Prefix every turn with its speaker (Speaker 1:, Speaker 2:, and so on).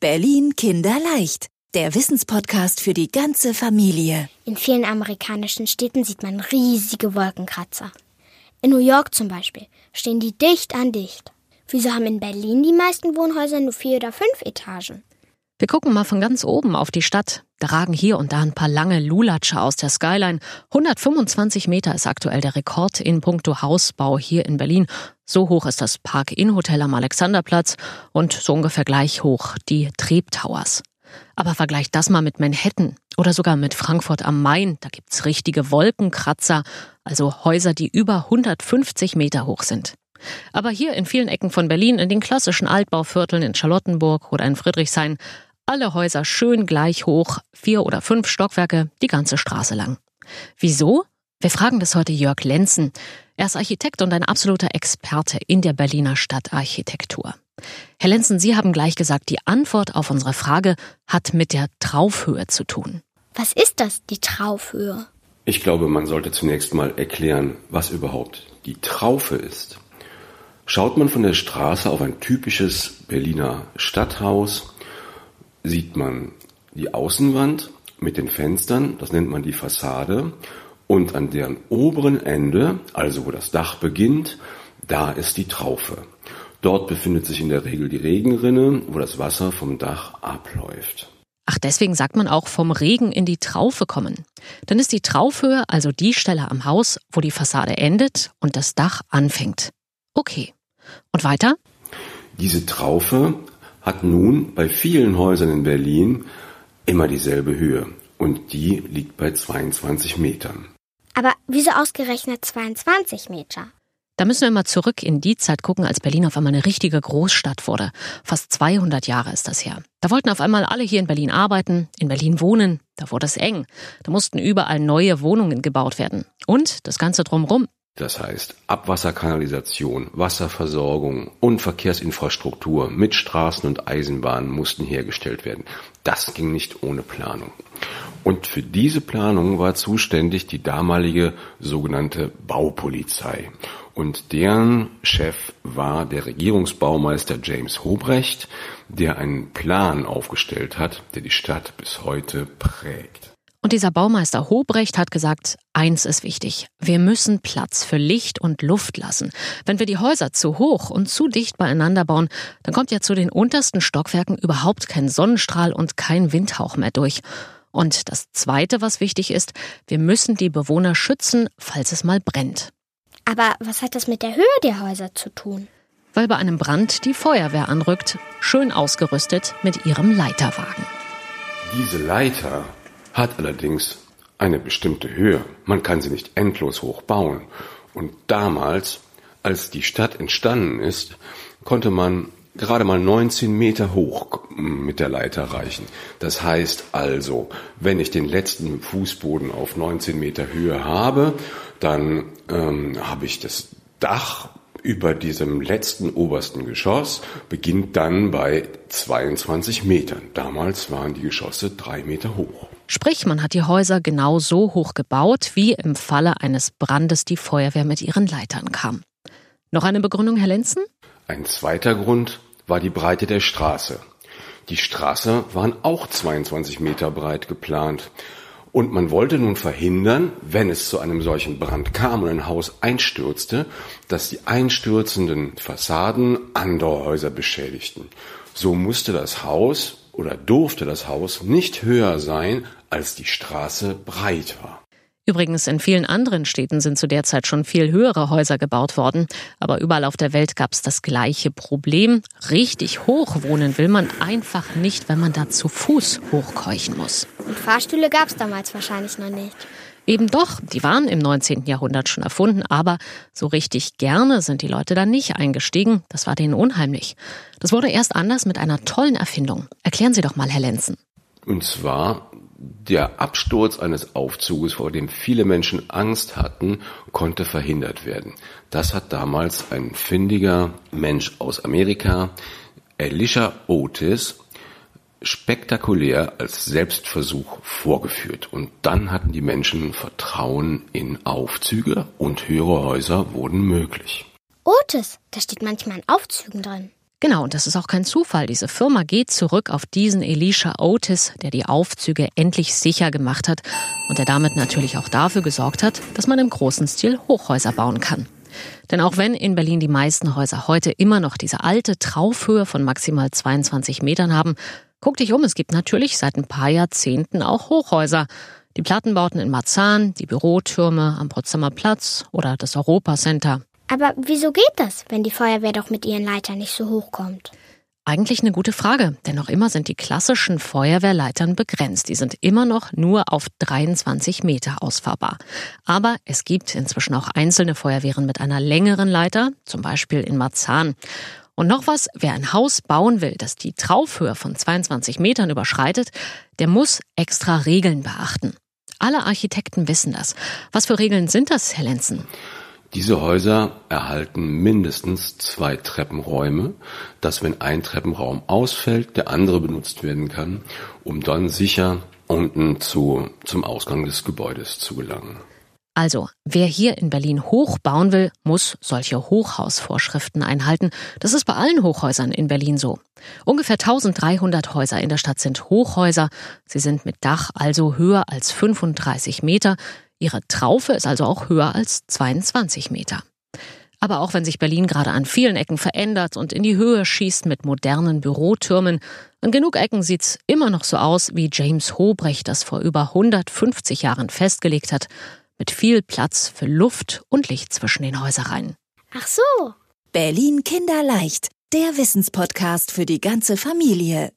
Speaker 1: Berlin Kinderleicht. Der Wissenspodcast für die ganze Familie.
Speaker 2: In vielen amerikanischen Städten sieht man riesige Wolkenkratzer. In New York zum Beispiel stehen die dicht an dicht. Wieso haben in Berlin die meisten Wohnhäuser nur vier oder fünf Etagen?
Speaker 3: Wir gucken mal von ganz oben auf die Stadt. Da ragen hier und da ein paar lange Lulatsche aus der Skyline. 125 Meter ist aktuell der Rekord in puncto Hausbau hier in Berlin. So hoch ist das Park-In-Hotel am Alexanderplatz und so ungefähr gleich hoch die Treb Towers. Aber vergleicht das mal mit Manhattan oder sogar mit Frankfurt am Main. Da gibt's richtige Wolkenkratzer, also Häuser, die über 150 Meter hoch sind. Aber hier in vielen Ecken von Berlin, in den klassischen Altbauvierteln in Charlottenburg oder in Friedrichshain, alle Häuser schön gleich hoch, vier oder fünf Stockwerke, die ganze Straße lang. Wieso? Wir fragen das heute Jörg Lenzen. Er ist Architekt und ein absoluter Experte in der Berliner Stadtarchitektur. Herr Lenzen, Sie haben gleich gesagt, die Antwort auf unsere Frage hat mit der Traufhöhe zu tun.
Speaker 2: Was ist das, die Traufhöhe?
Speaker 4: Ich glaube, man sollte zunächst mal erklären, was überhaupt die Traufe ist. Schaut man von der Straße auf ein typisches Berliner Stadthaus, sieht man die Außenwand mit den Fenstern, das nennt man die Fassade, und an deren oberen Ende, also wo das Dach beginnt, da ist die Traufe. Dort befindet sich in der Regel die Regenrinne, wo das Wasser vom Dach abläuft.
Speaker 3: Ach, deswegen sagt man auch vom Regen in die Traufe kommen. Dann ist die Traufhöhe also die Stelle am Haus, wo die Fassade endet und das Dach anfängt. Okay. Und weiter?
Speaker 4: Diese Traufe hat nun bei vielen Häusern in Berlin immer dieselbe Höhe und die liegt bei 22 Metern.
Speaker 2: Aber wieso ausgerechnet 22 Meter?
Speaker 3: Da müssen wir mal zurück in die Zeit gucken, als Berlin auf einmal eine richtige Großstadt wurde. Fast 200 Jahre ist das her. Da wollten auf einmal alle hier in Berlin arbeiten, in Berlin wohnen. Da wurde es eng. Da mussten überall neue Wohnungen gebaut werden. Und das Ganze drumrum.
Speaker 4: Das heißt Abwasserkanalisation, Wasserversorgung und Verkehrsinfrastruktur mit Straßen und Eisenbahnen mussten hergestellt werden. Das ging nicht ohne Planung. Und für diese Planung war zuständig die damalige sogenannte Baupolizei. Und deren Chef war der Regierungsbaumeister James Hobrecht, der einen Plan aufgestellt hat, der die Stadt bis heute prägt.
Speaker 3: Und dieser Baumeister Hobrecht hat gesagt, eins ist wichtig. Wir müssen Platz für Licht und Luft lassen. Wenn wir die Häuser zu hoch und zu dicht beieinander bauen, dann kommt ja zu den untersten Stockwerken überhaupt kein Sonnenstrahl und kein Windhauch mehr durch. Und das Zweite, was wichtig ist, wir müssen die Bewohner schützen, falls es mal brennt.
Speaker 2: Aber was hat das mit der Höhe der Häuser zu tun?
Speaker 3: Weil bei einem Brand die Feuerwehr anrückt, schön ausgerüstet mit ihrem Leiterwagen.
Speaker 4: Diese Leiter hat allerdings eine bestimmte Höhe. Man kann sie nicht endlos hoch bauen. Und damals, als die Stadt entstanden ist, konnte man gerade mal 19 Meter hoch mit der Leiter reichen. Das heißt also, wenn ich den letzten Fußboden auf 19 Meter Höhe habe, dann ähm, habe ich das Dach über diesem letzten obersten Geschoss beginnt dann bei 22 Metern. Damals waren die Geschosse drei Meter hoch.
Speaker 3: Sprich, man hat die Häuser genau so hoch gebaut, wie im Falle eines Brandes die Feuerwehr mit ihren Leitern kam. Noch eine Begründung, Herr Lenzen?
Speaker 4: Ein zweiter Grund war die Breite der Straße. Die Straße waren auch 22 Meter breit geplant. Und man wollte nun verhindern, wenn es zu einem solchen Brand kam und ein Haus einstürzte, dass die einstürzenden Fassaden andere Häuser beschädigten. So musste das Haus oder durfte das Haus nicht höher sein, als die Straße breit war.
Speaker 3: Übrigens, in vielen anderen Städten sind zu der Zeit schon viel höhere Häuser gebaut worden, aber überall auf der Welt gab es das gleiche Problem. Richtig hoch wohnen will man einfach nicht, wenn man da zu Fuß hochkeuchen muss.
Speaker 2: Und Fahrstühle gab es damals wahrscheinlich noch nicht.
Speaker 3: Eben doch, die waren im 19. Jahrhundert schon erfunden, aber so richtig gerne sind die Leute da nicht eingestiegen. Das war denen unheimlich. Das wurde erst anders mit einer tollen Erfindung. Erklären Sie doch mal, Herr Lenzen.
Speaker 4: Und zwar der Absturz eines Aufzuges, vor dem viele Menschen Angst hatten, konnte verhindert werden. Das hat damals ein findiger Mensch aus Amerika, Elisha Otis, spektakulär als Selbstversuch vorgeführt. Und dann hatten die Menschen Vertrauen in Aufzüge und höhere Häuser wurden möglich.
Speaker 2: Otis, da steht manchmal in Aufzügen drin.
Speaker 3: Genau, und das ist auch kein Zufall. Diese Firma geht zurück auf diesen Elisha Otis, der die Aufzüge endlich sicher gemacht hat und der damit natürlich auch dafür gesorgt hat, dass man im großen Stil Hochhäuser bauen kann. Denn auch wenn in Berlin die meisten Häuser heute immer noch diese alte Traufhöhe von maximal 22 Metern haben, guck dich um, es gibt natürlich seit ein paar Jahrzehnten auch Hochhäuser. Die Plattenbauten in Marzahn, die Bürotürme am Potsdamer Platz oder das Europacenter.
Speaker 2: Aber wieso geht das, wenn die Feuerwehr doch mit ihren Leitern nicht so hoch kommt?
Speaker 3: Eigentlich eine gute Frage, denn noch immer sind die klassischen Feuerwehrleitern begrenzt. Die sind immer noch nur auf 23 Meter ausfahrbar. Aber es gibt inzwischen auch einzelne Feuerwehren mit einer längeren Leiter, zum Beispiel in Marzahn. Und noch was, wer ein Haus bauen will, das die Traufhöhe von 22 Metern überschreitet, der muss extra Regeln beachten. Alle Architekten wissen das. Was für Regeln sind das, Herr Lenzen?
Speaker 4: Diese Häuser erhalten mindestens zwei Treppenräume, dass wenn ein Treppenraum ausfällt, der andere benutzt werden kann, um dann sicher unten zu, zum Ausgang des Gebäudes zu gelangen.
Speaker 3: Also, wer hier in Berlin hoch bauen will, muss solche Hochhausvorschriften einhalten. Das ist bei allen Hochhäusern in Berlin so. Ungefähr 1300 Häuser in der Stadt sind Hochhäuser. Sie sind mit Dach also höher als 35 Meter. Ihre Traufe ist also auch höher als 22 Meter. Aber auch wenn sich Berlin gerade an vielen Ecken verändert und in die Höhe schießt mit modernen Bürotürmen, an genug Ecken sieht's immer noch so aus, wie James Hobrecht das vor über 150 Jahren festgelegt hat, mit viel Platz für Luft und Licht zwischen den Häusereien.
Speaker 2: Ach so.
Speaker 1: Berlin Kinderleicht, der Wissenspodcast für die ganze Familie.